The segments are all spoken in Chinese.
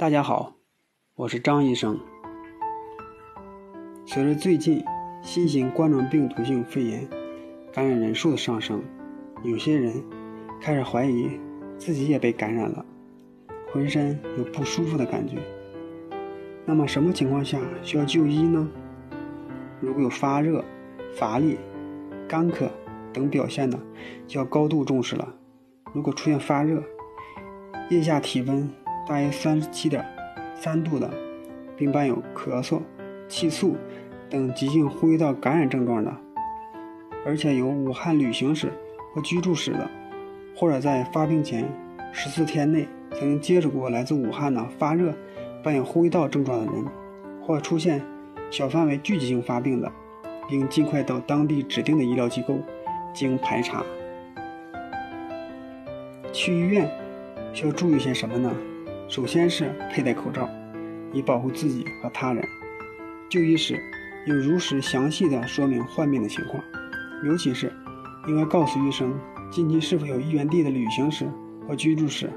大家好，我是张医生。随着最近新型冠状病毒性肺炎感染人数的上升，有些人开始怀疑自己也被感染了，浑身有不舒服的感觉。那么，什么情况下需要就医呢？如果有发热、乏力、干咳等表现的，就要高度重视了。如果出现发热，腋下体温，大约三十七点三度的，并伴有咳嗽、气促等急性呼吸道感染症状的，而且有武汉旅行史或居住史的，或者在发病前十四天内曾经接触过来自武汉的发热、伴有呼吸道症状的人，或出现小范围聚集性发病的，应尽快到当地指定的医疗机构进行排查。去医院需要注意些什么呢？首先是佩戴口罩，以保护自己和他人。就医时应如实详细的说明患病的情况，尤其是应该告诉医生近期是否有医源地的旅行史或居住史、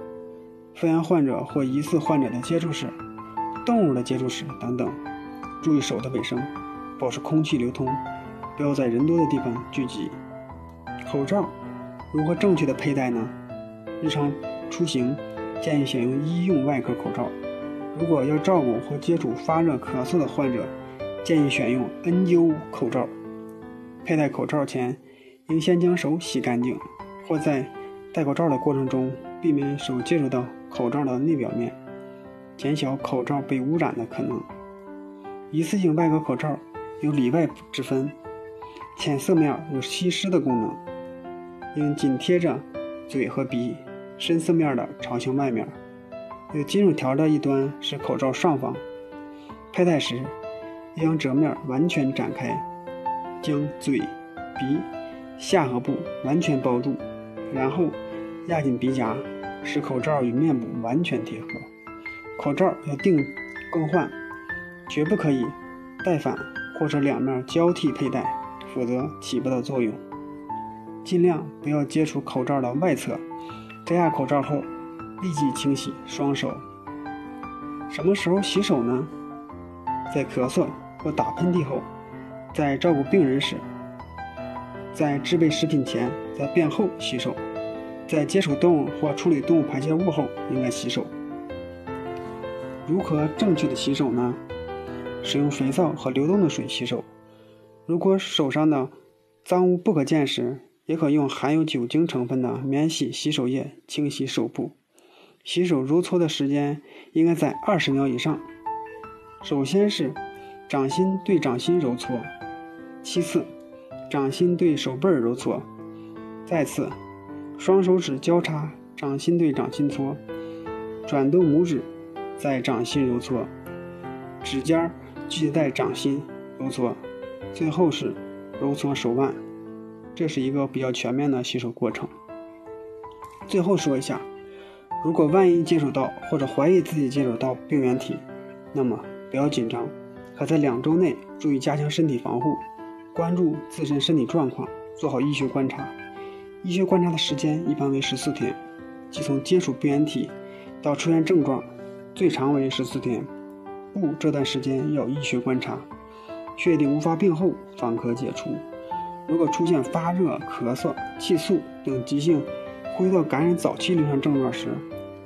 肺炎患者或疑似患者的接触史、动物的接触史等等。注意手的卫生，保持空气流通，不要在人多的地方聚集。口罩如何正确的佩戴呢？日常出行。建议选用医用外科口罩。如果要照顾或接触发热、咳嗽的患者，建议选用 N95 口罩。佩戴口罩前，应先将手洗干净，或在戴口罩的过程中避免手接触到口罩的内表面，减小口罩被污染的可能。一次性外科口罩有里外之分，浅色面有吸湿的功能，应紧贴着嘴和鼻。深色面的朝向外面，有金属条的一端是口罩上方。佩戴时，将折面完全展开，将嘴、鼻、下颌部完全包住，然后压紧鼻夹，使口罩与面部完全贴合。口罩要定更换，绝不可以戴反或者两面交替佩戴，否则起不到作用。尽量不要接触口罩的外侧。摘下口罩后，立即清洗双手。什么时候洗手呢？在咳嗽或打喷嚏后，在照顾病人时，在制备食品前，在便后洗手，在接触动物或处理动物排泄物后应该洗手。如何正确的洗手呢？使用肥皂和流动的水洗手。如果手上的脏污不可见时，也可用含有酒精成分的免洗洗手液清洗手部。洗手揉搓的时间应该在二十秒以上。首先是掌心对掌心揉搓，其次掌心对手背揉搓，再次双手指交叉，掌心对掌心搓，转动拇指在掌心揉搓，指尖聚集在掌心揉搓，最后是揉搓手腕。这是一个比较全面的洗手过程。最后说一下，如果万一接触到或者怀疑自己接触到病原体，那么不要紧张，可在两周内注意加强身体防护，关注自身身体状况，做好医学观察。医学观察的时间一般为十四天，即从接触病原体到出现症状，最长为十四天。不，这段时间要医学观察，确定无发病后方可解除。如果出现发热、咳嗽、气促等急性呼吸道感染早期临床症状时，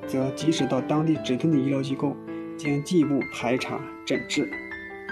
则及时到当地指定的医疗机构进行进一步排查诊治。